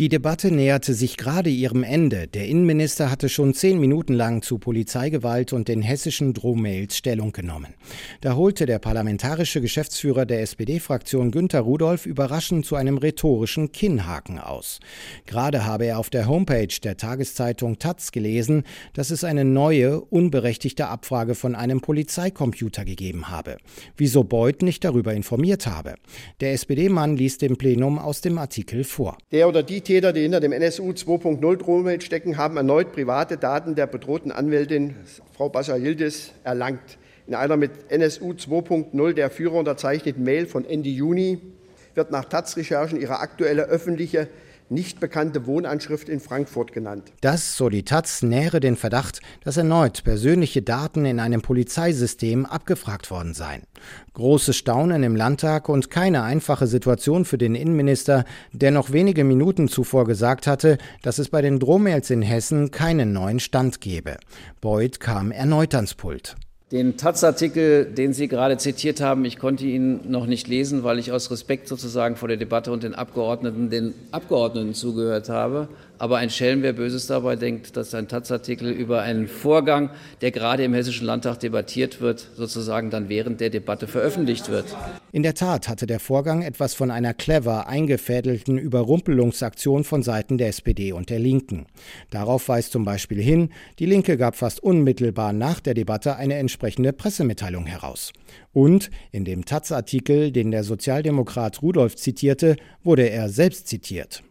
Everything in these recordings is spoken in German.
Die Debatte näherte sich gerade ihrem Ende. Der Innenminister hatte schon zehn Minuten lang zu Polizeigewalt und den hessischen Drohmails Stellung genommen. Da holte der parlamentarische Geschäftsführer der SPD-Fraktion Günter Rudolph überraschend zu einem rhetorischen Kinnhaken aus. Gerade habe er auf der Homepage der Tageszeitung Taz gelesen, dass es eine neue, unberechtigte Abfrage von einem Polizeicomputer gegeben habe. Wieso Beuth nicht darüber informiert habe. Der SPD-Mann liest dem Plenum aus dem Artikel vor. Der oder die Täter, die hinter dem NSU 2.0 Drohmail stecken, haben erneut private Daten der bedrohten Anwältin Frau Bascha-Yildiz erlangt. In einer mit NSU 2.0 der Führer unterzeichneten Mail von Ende Juni wird nach Taz-Recherchen ihre aktuelle öffentliche nicht bekannte Wohnanschrift in Frankfurt genannt. Das, so die Taz, nähere den Verdacht, dass erneut persönliche Daten in einem Polizeisystem abgefragt worden seien. Großes Staunen im Landtag und keine einfache Situation für den Innenminister, der noch wenige Minuten zuvor gesagt hatte, dass es bei den Drohmails in Hessen keinen neuen Stand gebe. Beuth kam erneut ans Pult. Den Taz-Artikel, den Sie gerade zitiert haben, ich konnte ihn noch nicht lesen, weil ich aus Respekt sozusagen vor der Debatte und den Abgeordneten den Abgeordneten zugehört habe. Aber ein Schelm, wer Böses dabei denkt, dass ein Taz-Artikel über einen Vorgang, der gerade im Hessischen Landtag debattiert wird, sozusagen dann während der Debatte veröffentlicht wird. In der Tat hatte der Vorgang etwas von einer clever eingefädelten Überrumpelungsaktion von Seiten der SPD und der Linken. Darauf weist zum Beispiel hin, die Linke gab fast unmittelbar nach der Debatte eine entsprechende Pressemitteilung heraus. Und in dem Taz-Artikel, den der Sozialdemokrat Rudolph zitierte, wurde er selbst zitiert.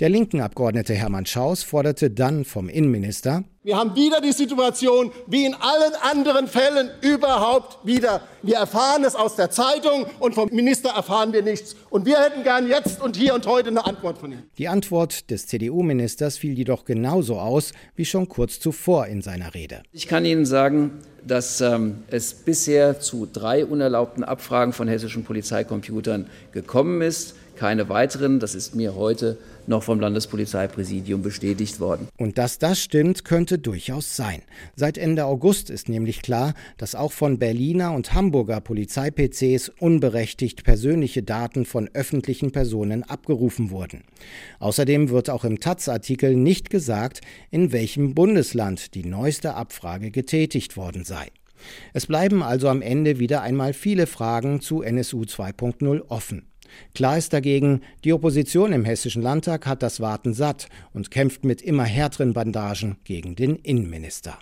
Der linken Abgeordnete Hermann Schaus forderte dann vom Innenminister, wir haben wieder die Situation, wie in allen anderen Fällen überhaupt wieder. Wir erfahren es aus der Zeitung und vom Minister erfahren wir nichts. Und wir hätten gern jetzt und hier und heute eine Antwort von ihm. Die Antwort des CDU-Ministers fiel jedoch genauso aus wie schon kurz zuvor in seiner Rede. Ich kann Ihnen sagen, dass ähm, es bisher zu drei unerlaubten Abfragen von hessischen Polizeicomputern gekommen ist keine weiteren. Das ist mir heute noch vom Landespolizeipräsidium bestätigt worden. Und dass das stimmt, könnte durchaus sein. Seit Ende August ist nämlich klar, dass auch von Berliner und Hamburger Polizei-PCs unberechtigt persönliche Daten von öffentlichen Personen abgerufen wurden. Außerdem wird auch im Taz-Artikel nicht gesagt, in welchem Bundesland die neueste Abfrage getätigt worden sei. Es bleiben also am Ende wieder einmal viele Fragen zu NSU 2.0 offen. Klar ist dagegen, die Opposition im Hessischen Landtag hat das Warten satt und kämpft mit immer härteren Bandagen gegen den Innenminister.